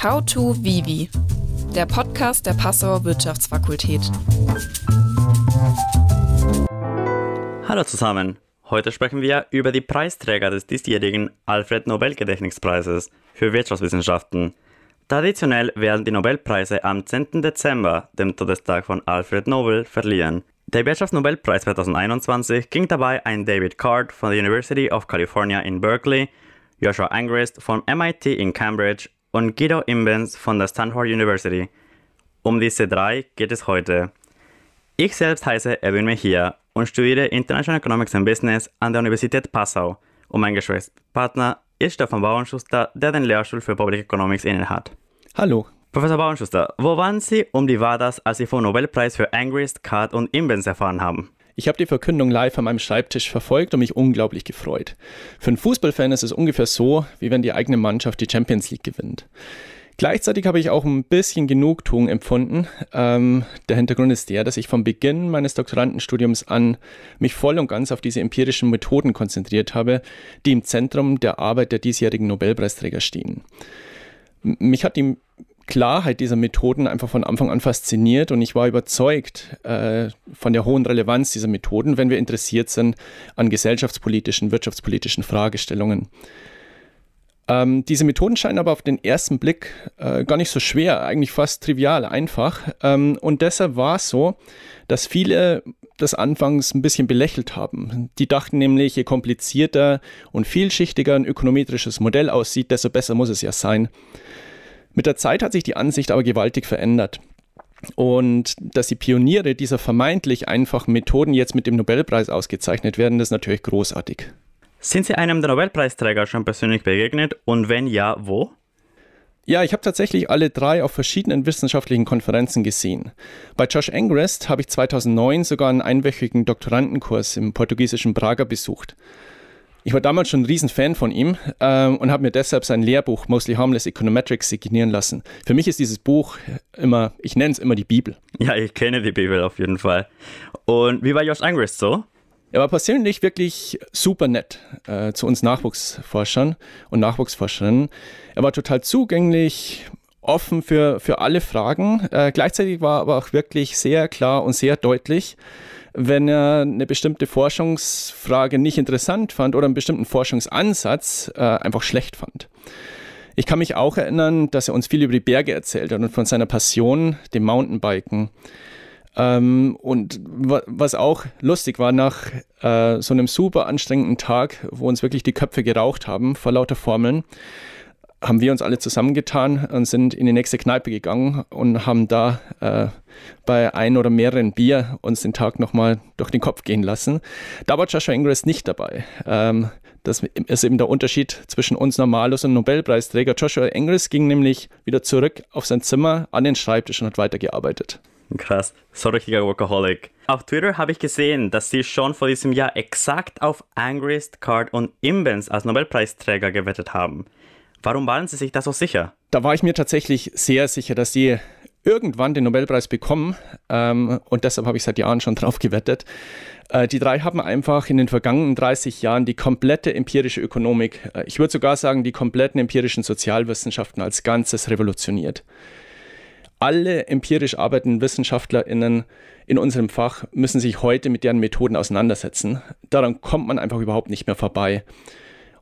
How to Vivi, der Podcast der Passauer Wirtschaftsfakultät. Hallo zusammen. Heute sprechen wir über die Preisträger des diesjährigen Alfred Nobel Gedächtnispreises für Wirtschaftswissenschaften. Traditionell werden die Nobelpreise am 10. Dezember, dem Todestag von Alfred Nobel, verliehen. Der Wirtschaftsnobelpreis 2021 ging dabei an David Card von der University of California in Berkeley, Joshua Angrist vom MIT in Cambridge und Guido Imbens von der Stanford University. Um diese drei geht es heute. Ich selbst heiße Edwin Mejia und studiere International Economics and Business an der Universität Passau und mein Gesprächspartner ist Stefan Bauernschuster, der den Lehrstuhl für Public Economics innehat. Hallo. Professor Bauernschuster, wo waren Sie um die war das, als Sie vom Nobelpreis für Angrist, Card und Imbens erfahren haben? Ich habe die Verkündung live an meinem Schreibtisch verfolgt und mich unglaublich gefreut. Für einen Fußballfan ist es ungefähr so, wie wenn die eigene Mannschaft die Champions League gewinnt. Gleichzeitig habe ich auch ein bisschen Genugtuung empfunden. Ähm, der Hintergrund ist der, dass ich vom Beginn meines Doktorandenstudiums an mich voll und ganz auf diese empirischen Methoden konzentriert habe, die im Zentrum der Arbeit der diesjährigen Nobelpreisträger stehen. Mich hat die Klarheit dieser Methoden einfach von Anfang an fasziniert und ich war überzeugt äh, von der hohen Relevanz dieser Methoden, wenn wir interessiert sind an gesellschaftspolitischen, wirtschaftspolitischen Fragestellungen. Ähm, diese Methoden scheinen aber auf den ersten Blick äh, gar nicht so schwer, eigentlich fast trivial, einfach. Ähm, und deshalb war es so, dass viele das anfangs ein bisschen belächelt haben. Die dachten nämlich, je komplizierter und vielschichtiger ein ökonometrisches Modell aussieht, desto besser muss es ja sein. Mit der Zeit hat sich die Ansicht aber gewaltig verändert. Und dass die Pioniere dieser vermeintlich einfachen Methoden jetzt mit dem Nobelpreis ausgezeichnet werden, ist natürlich großartig. Sind Sie einem der Nobelpreisträger schon persönlich begegnet und wenn ja, wo? Ja, ich habe tatsächlich alle drei auf verschiedenen wissenschaftlichen Konferenzen gesehen. Bei Josh Angrist habe ich 2009 sogar einen einwöchigen Doktorandenkurs im portugiesischen Prager besucht. Ich war damals schon ein Riesenfan von ihm ähm, und habe mir deshalb sein Lehrbuch Mostly Harmless Econometrics signieren lassen. Für mich ist dieses Buch immer, ich nenne es immer die Bibel. Ja, ich kenne die Bibel auf jeden Fall. Und wie war Josh Angrist so? Er war persönlich wirklich super nett äh, zu uns Nachwuchsforschern und Nachwuchsforscherinnen. Er war total zugänglich, offen für, für alle Fragen. Äh, gleichzeitig war er aber auch wirklich sehr klar und sehr deutlich, wenn er eine bestimmte Forschungsfrage nicht interessant fand oder einen bestimmten Forschungsansatz äh, einfach schlecht fand. Ich kann mich auch erinnern, dass er uns viel über die Berge erzählt hat und von seiner Passion, dem Mountainbiken. Ähm, und was auch lustig war, nach äh, so einem super anstrengenden Tag, wo uns wirklich die Köpfe geraucht haben vor lauter Formeln, haben wir uns alle zusammengetan und sind in die nächste Kneipe gegangen und haben da äh, bei ein oder mehreren Bier uns den Tag nochmal durch den Kopf gehen lassen. Da war Joshua Ingress nicht dabei. Ähm, das ist eben der Unterschied zwischen uns Normalos und Nobelpreisträger. Joshua Ingress ging nämlich wieder zurück auf sein Zimmer an den Schreibtisch und hat weitergearbeitet. Krass, so richtiger Workaholic. Auf Twitter habe ich gesehen, dass Sie schon vor diesem Jahr exakt auf Angrist, Card und Imbens als Nobelpreisträger gewettet haben. Warum waren Sie sich da so sicher? Da war ich mir tatsächlich sehr sicher, dass Sie irgendwann den Nobelpreis bekommen ähm, und deshalb habe ich seit Jahren schon drauf gewettet. Äh, die drei haben einfach in den vergangenen 30 Jahren die komplette empirische Ökonomik, äh, ich würde sogar sagen die kompletten empirischen Sozialwissenschaften als Ganzes revolutioniert alle empirisch arbeitenden WissenschaftlerInnen in unserem Fach müssen sich heute mit deren Methoden auseinandersetzen. Daran kommt man einfach überhaupt nicht mehr vorbei.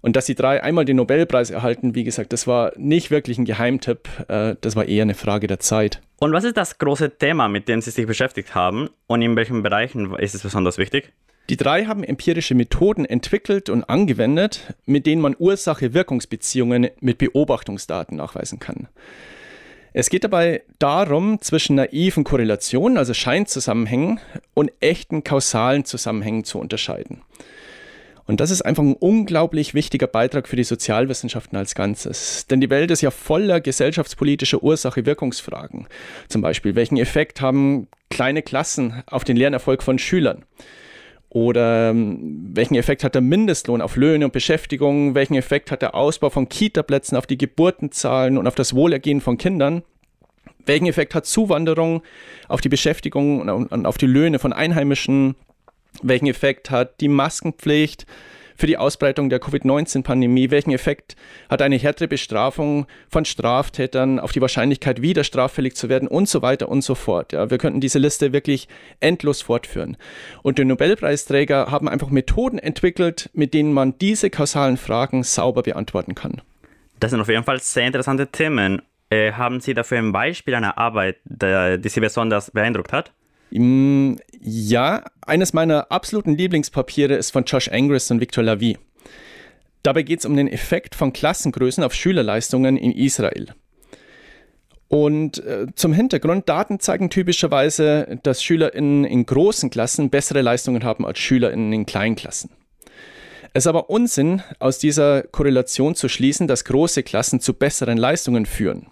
Und dass die drei einmal den Nobelpreis erhalten, wie gesagt, das war nicht wirklich ein Geheimtipp, äh, das war eher eine Frage der Zeit. Und was ist das große Thema, mit dem Sie sich beschäftigt haben und in welchen Bereichen ist es besonders wichtig? Die drei haben empirische Methoden entwickelt und angewendet, mit denen man Ursache-Wirkungsbeziehungen mit Beobachtungsdaten nachweisen kann. Es geht dabei darum, zwischen naiven Korrelationen, also Scheinzusammenhängen, und echten kausalen Zusammenhängen zu unterscheiden. Und das ist einfach ein unglaublich wichtiger Beitrag für die Sozialwissenschaften als Ganzes. Denn die Welt ist ja voller gesellschaftspolitischer Ursache-Wirkungsfragen. Zum Beispiel, welchen Effekt haben kleine Klassen auf den Lernerfolg von Schülern? Oder ähm, welchen Effekt hat der Mindestlohn auf Löhne und Beschäftigung? Welchen Effekt hat der Ausbau von Kita-Plätzen auf die Geburtenzahlen und auf das Wohlergehen von Kindern? Welchen Effekt hat Zuwanderung auf die Beschäftigung und auf die Löhne von Einheimischen? Welchen Effekt hat die Maskenpflicht für die Ausbreitung der Covid-19-Pandemie? Welchen Effekt hat eine härtere Bestrafung von Straftätern auf die Wahrscheinlichkeit, wieder straffällig zu werden und so weiter und so fort? Ja, wir könnten diese Liste wirklich endlos fortführen. Und die Nobelpreisträger haben einfach Methoden entwickelt, mit denen man diese kausalen Fragen sauber beantworten kann. Das sind auf jeden Fall sehr interessante Themen. Äh, haben Sie dafür ein Beispiel einer Arbeit, die Sie besonders beeindruckt hat? Mm, ja, eines meiner absoluten Lieblingspapiere ist von Josh Angris und Victor Lavie. Dabei geht es um den Effekt von Klassengrößen auf Schülerleistungen in Israel. Und äh, zum Hintergrund, Daten zeigen typischerweise, dass SchülerInnen in großen Klassen bessere Leistungen haben als SchülerInnen in kleinen Klassen. Es ist aber Unsinn, aus dieser Korrelation zu schließen, dass große Klassen zu besseren Leistungen führen.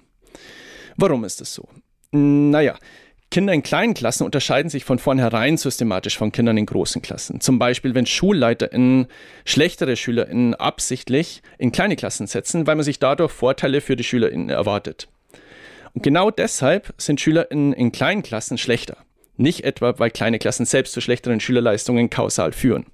Warum ist es so? Naja, Kinder in kleinen Klassen unterscheiden sich von vornherein systematisch von Kindern in großen Klassen. Zum Beispiel, wenn SchulleiterInnen schlechtere SchülerInnen absichtlich in kleine Klassen setzen, weil man sich dadurch Vorteile für die SchülerInnen erwartet. Und genau deshalb sind SchülerInnen in kleinen Klassen schlechter. Nicht etwa, weil kleine Klassen selbst zu schlechteren Schülerleistungen kausal führen.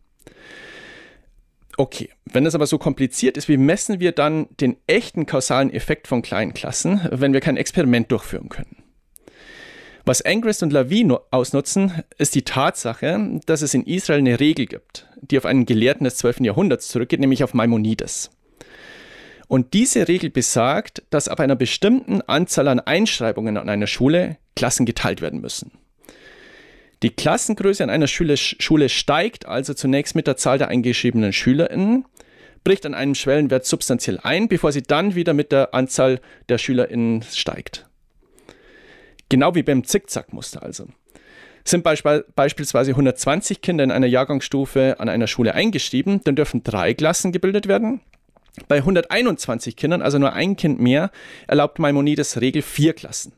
Okay, wenn das aber so kompliziert ist, wie messen wir dann den echten kausalen Effekt von kleinen Klassen, wenn wir kein Experiment durchführen können? Was Angrist und Lavie ausnutzen, ist die Tatsache, dass es in Israel eine Regel gibt, die auf einen Gelehrten des 12. Jahrhunderts zurückgeht, nämlich auf Maimonides. Und diese Regel besagt, dass ab einer bestimmten Anzahl an Einschreibungen an einer Schule Klassen geteilt werden müssen. Die Klassengröße an einer Schule, Schule steigt also zunächst mit der Zahl der eingeschriebenen SchülerInnen, bricht an einem Schwellenwert substanziell ein, bevor sie dann wieder mit der Anzahl der SchülerInnen steigt. Genau wie beim Zickzackmuster also. Sind beisp beispielsweise 120 Kinder in einer Jahrgangsstufe an einer Schule eingeschrieben, dann dürfen drei Klassen gebildet werden. Bei 121 Kindern, also nur ein Kind mehr, erlaubt Maimonides Regel vier Klassen.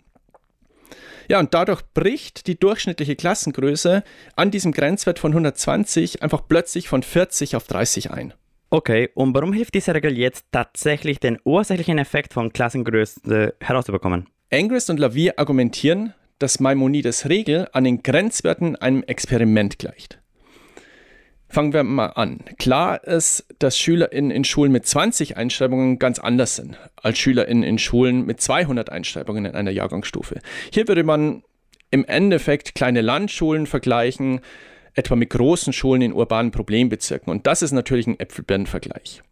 Ja, und dadurch bricht die durchschnittliche Klassengröße an diesem Grenzwert von 120 einfach plötzlich von 40 auf 30 ein. Okay, und warum hilft diese Regel jetzt tatsächlich, den ursächlichen Effekt von Klassengröße herauszubekommen? Angrist und Lavie argumentieren, dass Maimonides Regel an den Grenzwerten einem Experiment gleicht. Fangen wir mal an. Klar ist, dass SchülerInnen in Schulen mit 20 Einschreibungen ganz anders sind als SchülerInnen in Schulen mit 200 Einschreibungen in einer Jahrgangsstufe. Hier würde man im Endeffekt kleine Landschulen vergleichen, etwa mit großen Schulen in urbanen Problembezirken. Und das ist natürlich ein Äpfel-Birnen-Vergleich.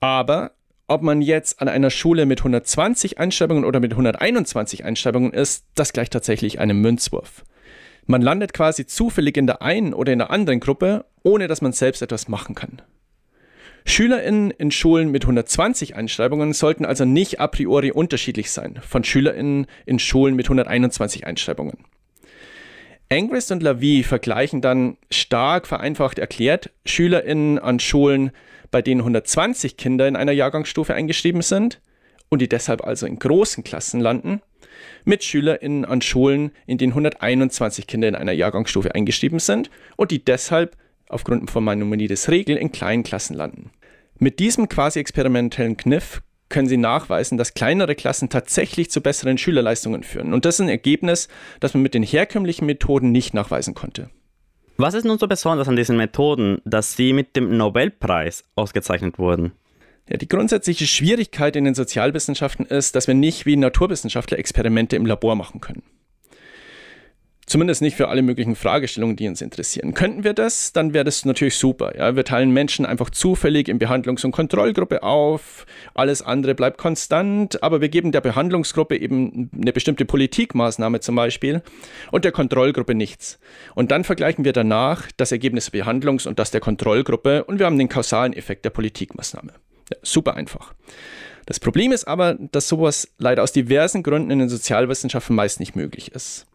Aber ob man jetzt an einer Schule mit 120 Einschreibungen oder mit 121 Einschreibungen ist, das gleicht tatsächlich einem Münzwurf. Man landet quasi zufällig in der einen oder in der anderen Gruppe, ohne dass man selbst etwas machen kann. SchülerInnen in Schulen mit 120 Einschreibungen sollten also nicht a priori unterschiedlich sein von SchülerInnen in Schulen mit 121 Einschreibungen. Angrist und Lavie vergleichen dann stark vereinfacht erklärt SchülerInnen an Schulen, bei denen 120 Kinder in einer Jahrgangsstufe eingeschrieben sind und die deshalb also in großen Klassen landen, mit SchülerInnen an Schulen, in denen 121 Kinder in einer Jahrgangsstufe eingeschrieben sind und die deshalb aufgrund von Maimonides Regel in kleinen Klassen landen. Mit diesem quasi experimentellen Kniff können Sie nachweisen, dass kleinere Klassen tatsächlich zu besseren Schülerleistungen führen. Und das ist ein Ergebnis, das man mit den herkömmlichen Methoden nicht nachweisen konnte. Was ist nun so besonders an diesen Methoden, dass sie mit dem Nobelpreis ausgezeichnet wurden? Ja, die grundsätzliche Schwierigkeit in den Sozialwissenschaften ist, dass wir nicht wie Naturwissenschaftler Experimente im Labor machen können. Zumindest nicht für alle möglichen Fragestellungen, die uns interessieren. Könnten wir das, dann wäre das natürlich super. Ja? Wir teilen Menschen einfach zufällig in Behandlungs- und Kontrollgruppe auf. Alles andere bleibt konstant, aber wir geben der Behandlungsgruppe eben eine bestimmte Politikmaßnahme zum Beispiel und der Kontrollgruppe nichts. Und dann vergleichen wir danach das Ergebnis der Behandlungs- und das der Kontrollgruppe und wir haben den kausalen Effekt der Politikmaßnahme. Ja, super einfach. Das Problem ist aber, dass sowas leider aus diversen Gründen in den Sozialwissenschaften meist nicht möglich ist.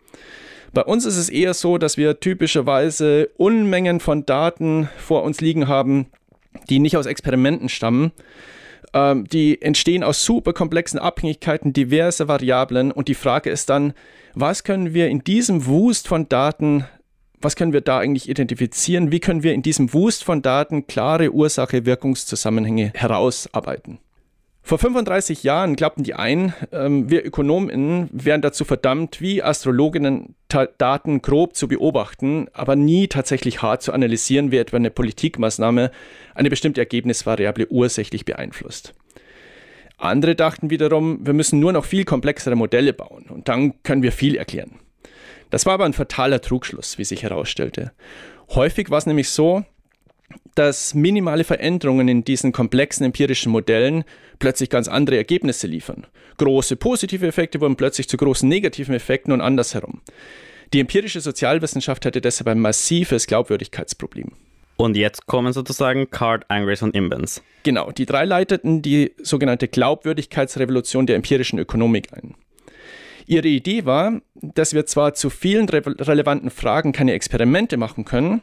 Bei uns ist es eher so, dass wir typischerweise Unmengen von Daten vor uns liegen haben, die nicht aus Experimenten stammen. Ähm, die entstehen aus super komplexen Abhängigkeiten diverser Variablen und die Frage ist dann, was können wir in diesem Wust von Daten was können wir da eigentlich identifizieren? Wie können wir in diesem Wust von Daten klare Ursache-Wirkungszusammenhänge herausarbeiten? Vor 35 Jahren glaubten die einen, ähm, wir Ökonominnen wären dazu verdammt, wie Astrologinnen Daten grob zu beobachten, aber nie tatsächlich hart zu analysieren, wie etwa eine Politikmaßnahme eine bestimmte Ergebnisvariable ursächlich beeinflusst. Andere dachten wiederum, wir müssen nur noch viel komplexere Modelle bauen und dann können wir viel erklären. Das war aber ein fataler Trugschluss, wie sich herausstellte. Häufig war es nämlich so, dass minimale Veränderungen in diesen komplexen empirischen Modellen plötzlich ganz andere Ergebnisse liefern. Große positive Effekte wurden plötzlich zu großen negativen Effekten und andersherum. Die empirische Sozialwissenschaft hatte deshalb ein massives Glaubwürdigkeitsproblem. Und jetzt kommen sozusagen Card, Angres und Imbens. Genau, die drei leiteten die sogenannte Glaubwürdigkeitsrevolution der empirischen Ökonomik ein. Ihre Idee war, dass wir zwar zu vielen re relevanten Fragen keine Experimente machen können,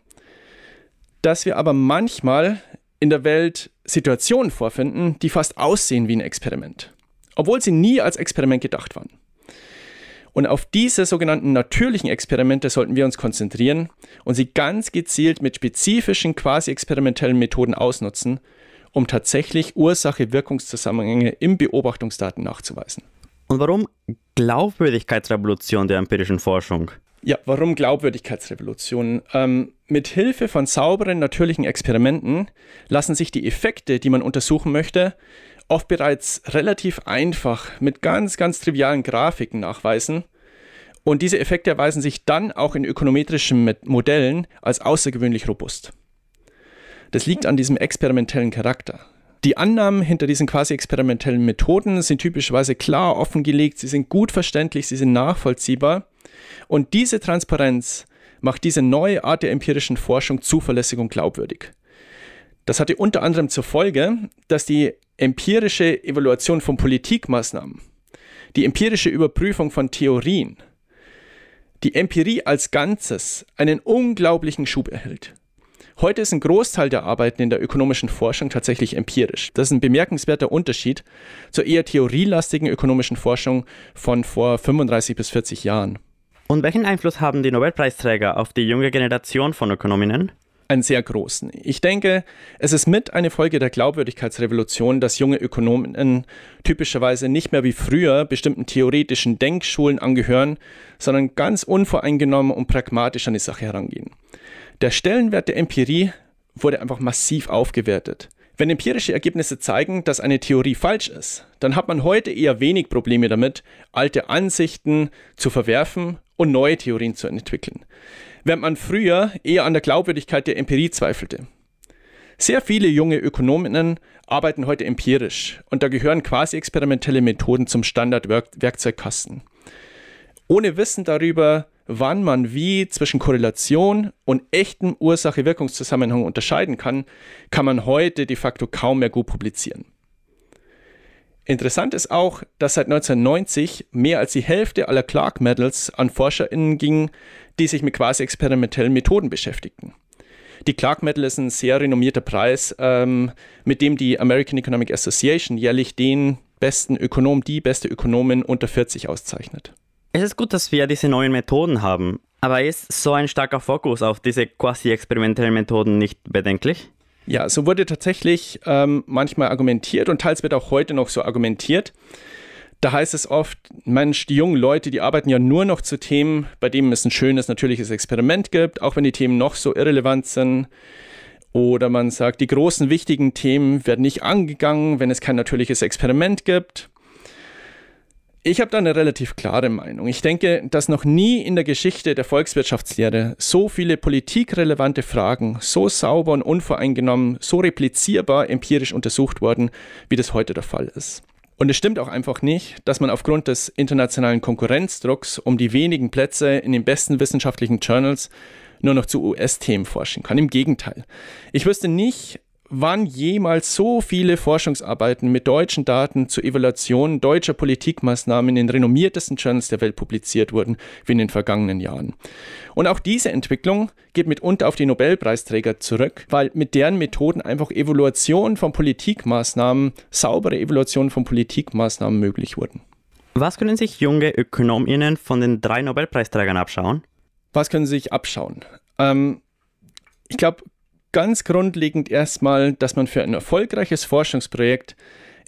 dass wir aber manchmal in der Welt Situationen vorfinden, die fast aussehen wie ein Experiment, obwohl sie nie als Experiment gedacht waren. Und auf diese sogenannten natürlichen Experimente sollten wir uns konzentrieren und sie ganz gezielt mit spezifischen quasi experimentellen Methoden ausnutzen, um tatsächlich Ursache-Wirkungszusammenhänge im Beobachtungsdaten nachzuweisen. Und warum Glaubwürdigkeitsrevolution der empirischen Forschung? Ja, warum Glaubwürdigkeitsrevolution? Ähm, mit Hilfe von sauberen natürlichen Experimenten lassen sich die Effekte, die man untersuchen möchte, oft bereits relativ einfach mit ganz, ganz trivialen Grafiken nachweisen. Und diese Effekte erweisen sich dann auch in ökonometrischen Modellen als außergewöhnlich robust. Das liegt an diesem experimentellen Charakter. Die Annahmen hinter diesen quasi experimentellen Methoden sind typischerweise klar offengelegt, sie sind gut verständlich, sie sind nachvollziehbar. Und diese Transparenz macht diese neue Art der empirischen Forschung zuverlässig und glaubwürdig. Das hatte unter anderem zur Folge, dass die empirische Evaluation von Politikmaßnahmen, die empirische Überprüfung von Theorien, die Empirie als Ganzes einen unglaublichen Schub erhält. Heute ist ein Großteil der Arbeiten in der ökonomischen Forschung tatsächlich empirisch. Das ist ein bemerkenswerter Unterschied zur eher theorielastigen ökonomischen Forschung von vor 35 bis 40 Jahren. Und welchen Einfluss haben die Nobelpreisträger auf die junge Generation von Ökonominnen? einen sehr großen. Ich denke, es ist mit eine Folge der Glaubwürdigkeitsrevolution, dass junge Ökonomen typischerweise nicht mehr wie früher bestimmten theoretischen Denkschulen angehören, sondern ganz unvoreingenommen und pragmatisch an die Sache herangehen. Der Stellenwert der Empirie wurde einfach massiv aufgewertet. Wenn empirische Ergebnisse zeigen, dass eine Theorie falsch ist, dann hat man heute eher wenig Probleme damit, alte Ansichten zu verwerfen und neue Theorien zu entwickeln während man früher eher an der Glaubwürdigkeit der Empirie zweifelte. Sehr viele junge Ökonominnen arbeiten heute empirisch und da gehören quasi experimentelle Methoden zum Standardwerkzeugkasten. Ohne Wissen darüber, wann man wie zwischen Korrelation und echtem Ursache-Wirkungszusammenhang unterscheiden kann, kann man heute de facto kaum mehr gut publizieren. Interessant ist auch, dass seit 1990 mehr als die Hälfte aller Clark Medals an ForscherInnen ging, die sich mit quasi experimentellen Methoden beschäftigten. Die Clark Medal ist ein sehr renommierter Preis, ähm, mit dem die American Economic Association jährlich den besten Ökonom, die beste Ökonomin unter 40 auszeichnet. Es ist gut, dass wir diese neuen Methoden haben, aber ist so ein starker Fokus auf diese quasi experimentellen Methoden nicht bedenklich? Ja, so wurde tatsächlich ähm, manchmal argumentiert und teils wird auch heute noch so argumentiert. Da heißt es oft, Mensch, die jungen Leute, die arbeiten ja nur noch zu Themen, bei denen es ein schönes, natürliches Experiment gibt, auch wenn die Themen noch so irrelevant sind. Oder man sagt, die großen, wichtigen Themen werden nicht angegangen, wenn es kein natürliches Experiment gibt. Ich habe da eine relativ klare Meinung. Ich denke, dass noch nie in der Geschichte der Volkswirtschaftslehre so viele politikrelevante Fragen so sauber und unvoreingenommen, so replizierbar empirisch untersucht wurden, wie das heute der Fall ist. Und es stimmt auch einfach nicht, dass man aufgrund des internationalen Konkurrenzdrucks um die wenigen Plätze in den besten wissenschaftlichen Journals nur noch zu US-Themen forschen kann. Im Gegenteil. Ich wüsste nicht, wann jemals so viele Forschungsarbeiten mit deutschen Daten zur Evaluation deutscher Politikmaßnahmen in den renommiertesten Journals der Welt publiziert wurden wie in den vergangenen Jahren. Und auch diese Entwicklung geht mitunter auf die Nobelpreisträger zurück, weil mit deren Methoden einfach Evaluation von Politikmaßnahmen, saubere Evaluation von Politikmaßnahmen möglich wurden. Was können sich junge Ökonominnen von den drei Nobelpreisträgern abschauen? Was können sie sich abschauen? Ähm, ich glaube, ganz grundlegend erstmal, dass man für ein erfolgreiches Forschungsprojekt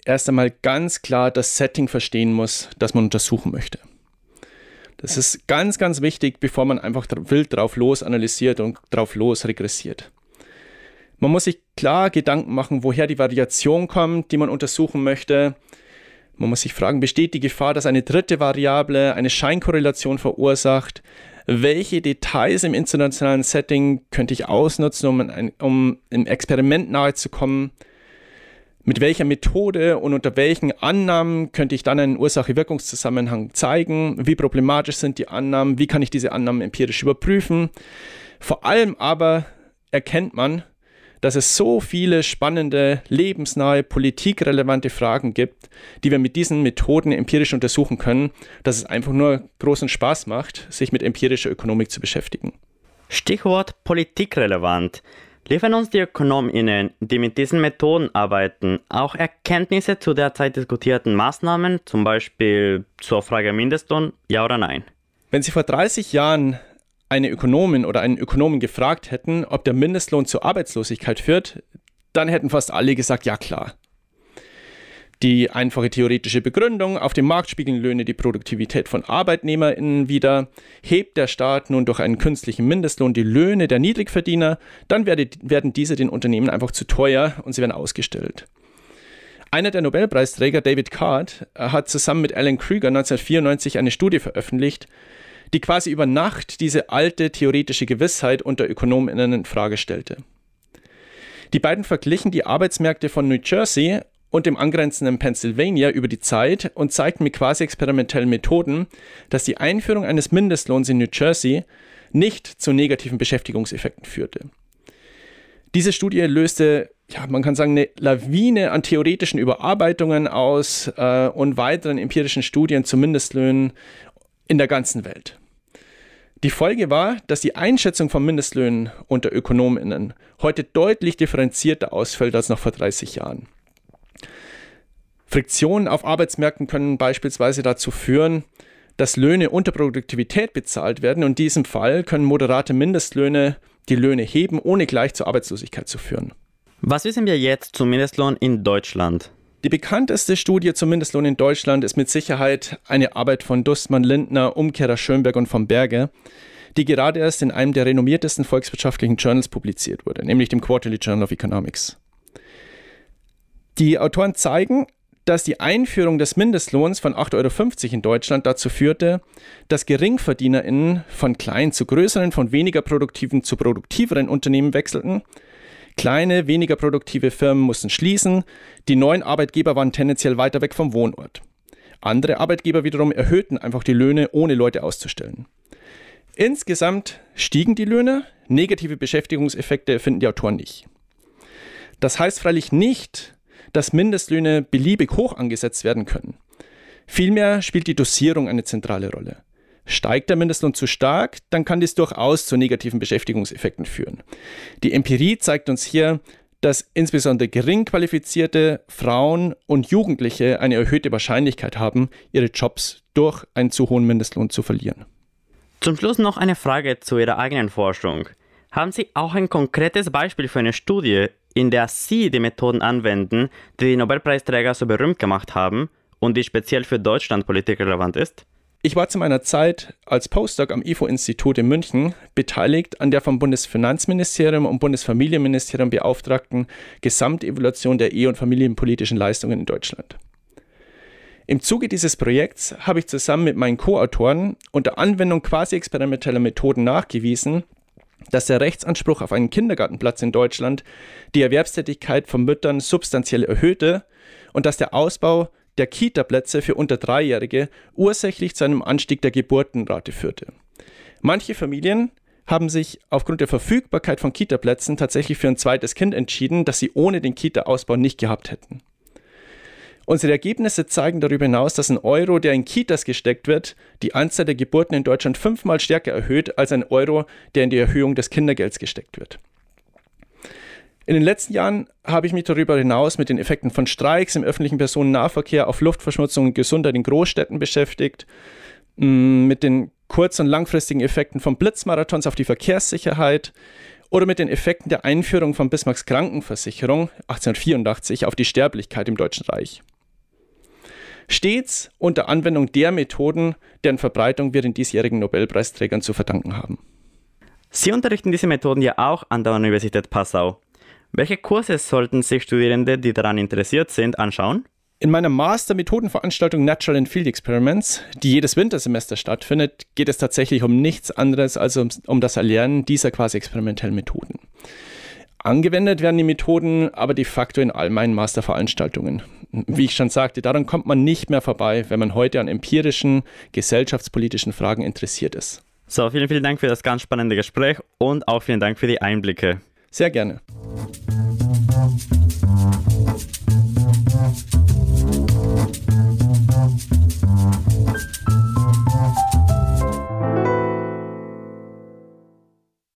erst einmal ganz klar das Setting verstehen muss, das man untersuchen möchte. Das ist ganz, ganz wichtig, bevor man einfach wild drauf los analysiert und drauf los regressiert. Man muss sich klar Gedanken machen, woher die Variation kommt, die man untersuchen möchte. Man muss sich fragen, besteht die Gefahr, dass eine dritte Variable eine Scheinkorrelation verursacht? Welche Details im internationalen Setting könnte ich ausnutzen, um, ein, um im Experiment nahezukommen? Mit welcher Methode und unter welchen Annahmen könnte ich dann einen Ursache-Wirkungszusammenhang zeigen? Wie problematisch sind die Annahmen? Wie kann ich diese Annahmen empirisch überprüfen? Vor allem aber erkennt man, dass es so viele spannende, lebensnahe, politikrelevante Fragen gibt, die wir mit diesen Methoden empirisch untersuchen können, dass es einfach nur großen Spaß macht, sich mit empirischer Ökonomik zu beschäftigen. Stichwort politikrelevant. Liefern uns die ÖkonomInnen, die mit diesen Methoden arbeiten, auch Erkenntnisse zu derzeit diskutierten Maßnahmen, zum Beispiel zur Frage Mindestlohn, ja oder nein? Wenn Sie vor 30 Jahren eine Ökonomin oder einen Ökonomen gefragt hätten, ob der Mindestlohn zur Arbeitslosigkeit führt, dann hätten fast alle gesagt, ja klar. Die einfache theoretische Begründung, auf dem Markt spiegeln Löhne die Produktivität von ArbeitnehmerInnen wieder. Hebt der Staat nun durch einen künstlichen Mindestlohn die Löhne der Niedrigverdiener, dann werde, werden diese den Unternehmen einfach zu teuer und sie werden ausgestellt. Einer der Nobelpreisträger, David Card, hat zusammen mit Alan Krüger 1994 eine Studie veröffentlicht, die quasi über Nacht diese alte theoretische Gewissheit unter ÖkonomInnen in Frage stellte. Die beiden verglichen die Arbeitsmärkte von New Jersey und dem angrenzenden Pennsylvania über die Zeit und zeigten mit quasi experimentellen Methoden, dass die Einführung eines Mindestlohns in New Jersey nicht zu negativen Beschäftigungseffekten führte. Diese Studie löste, ja, man kann sagen, eine Lawine an theoretischen Überarbeitungen aus äh, und weiteren empirischen Studien zu Mindestlöhnen in der ganzen Welt. Die Folge war, dass die Einschätzung von Mindestlöhnen unter ÖkonomInnen heute deutlich differenzierter ausfällt als noch vor 30 Jahren. Friktionen auf Arbeitsmärkten können beispielsweise dazu führen, dass Löhne unter Produktivität bezahlt werden und in diesem Fall können moderate Mindestlöhne die Löhne heben, ohne gleich zur Arbeitslosigkeit zu führen. Was wissen wir jetzt zum Mindestlohn in Deutschland? Die bekannteste Studie zum Mindestlohn in Deutschland ist mit Sicherheit eine Arbeit von Dustmann, Lindner, Umkehrer, Schönberg und vom Berge, die gerade erst in einem der renommiertesten volkswirtschaftlichen Journals publiziert wurde, nämlich dem Quarterly Journal of Economics. Die Autoren zeigen, dass die Einführung des Mindestlohns von 8,50 Euro in Deutschland dazu führte, dass GeringverdienerInnen von kleinen zu größeren, von weniger produktiven zu produktiveren Unternehmen wechselten. Kleine, weniger produktive Firmen mussten schließen, die neuen Arbeitgeber waren tendenziell weiter weg vom Wohnort. Andere Arbeitgeber wiederum erhöhten einfach die Löhne, ohne Leute auszustellen. Insgesamt stiegen die Löhne, negative Beschäftigungseffekte finden die Autoren nicht. Das heißt freilich nicht, dass Mindestlöhne beliebig hoch angesetzt werden können. Vielmehr spielt die Dosierung eine zentrale Rolle. Steigt der Mindestlohn zu stark, dann kann dies durchaus zu negativen Beschäftigungseffekten führen. Die Empirie zeigt uns hier, dass insbesondere gering qualifizierte Frauen und Jugendliche eine erhöhte Wahrscheinlichkeit haben, ihre Jobs durch einen zu hohen Mindestlohn zu verlieren. Zum Schluss noch eine Frage zu Ihrer eigenen Forschung. Haben Sie auch ein konkretes Beispiel für eine Studie, in der Sie die Methoden anwenden, die die Nobelpreisträger so berühmt gemacht haben und die speziell für Deutschland politikrelevant ist? Ich war zu meiner Zeit als Postdoc am IFO-Institut in München beteiligt an der vom Bundesfinanzministerium und Bundesfamilienministerium beauftragten Gesamtevaluation der Ehe- und familienpolitischen Leistungen in Deutschland. Im Zuge dieses Projekts habe ich zusammen mit meinen Co-Autoren unter Anwendung quasi experimenteller Methoden nachgewiesen, dass der Rechtsanspruch auf einen Kindergartenplatz in Deutschland die Erwerbstätigkeit von Müttern substanziell erhöhte und dass der Ausbau der Kita-Plätze für unter Dreijährige ursächlich zu einem Anstieg der Geburtenrate führte. Manche Familien haben sich aufgrund der Verfügbarkeit von Kita-Plätzen tatsächlich für ein zweites Kind entschieden, das sie ohne den Kita-Ausbau nicht gehabt hätten. Unsere Ergebnisse zeigen darüber hinaus, dass ein Euro, der in Kitas gesteckt wird, die Anzahl der Geburten in Deutschland fünfmal stärker erhöht als ein Euro, der in die Erhöhung des Kindergelds gesteckt wird. In den letzten Jahren habe ich mich darüber hinaus mit den Effekten von Streiks im öffentlichen Personennahverkehr auf Luftverschmutzung und Gesundheit in Großstädten beschäftigt, mm, mit den kurz- und langfristigen Effekten von Blitzmarathons auf die Verkehrssicherheit oder mit den Effekten der Einführung von Bismarcks Krankenversicherung 1884 auf die Sterblichkeit im Deutschen Reich. Stets unter Anwendung der Methoden, deren Verbreitung wir den diesjährigen Nobelpreisträgern zu verdanken haben. Sie unterrichten diese Methoden ja auch an der Universität Passau. Welche Kurse sollten sich Studierende, die daran interessiert sind, anschauen? In meiner Master-Methodenveranstaltung Natural and Field Experiments, die jedes Wintersemester stattfindet, geht es tatsächlich um nichts anderes als um, um das Erlernen dieser quasi experimentellen Methoden. Angewendet werden die Methoden aber de facto in all meinen Masterveranstaltungen. Wie ich schon sagte, daran kommt man nicht mehr vorbei, wenn man heute an empirischen, gesellschaftspolitischen Fragen interessiert ist. So, vielen, vielen Dank für das ganz spannende Gespräch und auch vielen Dank für die Einblicke. Sehr gerne.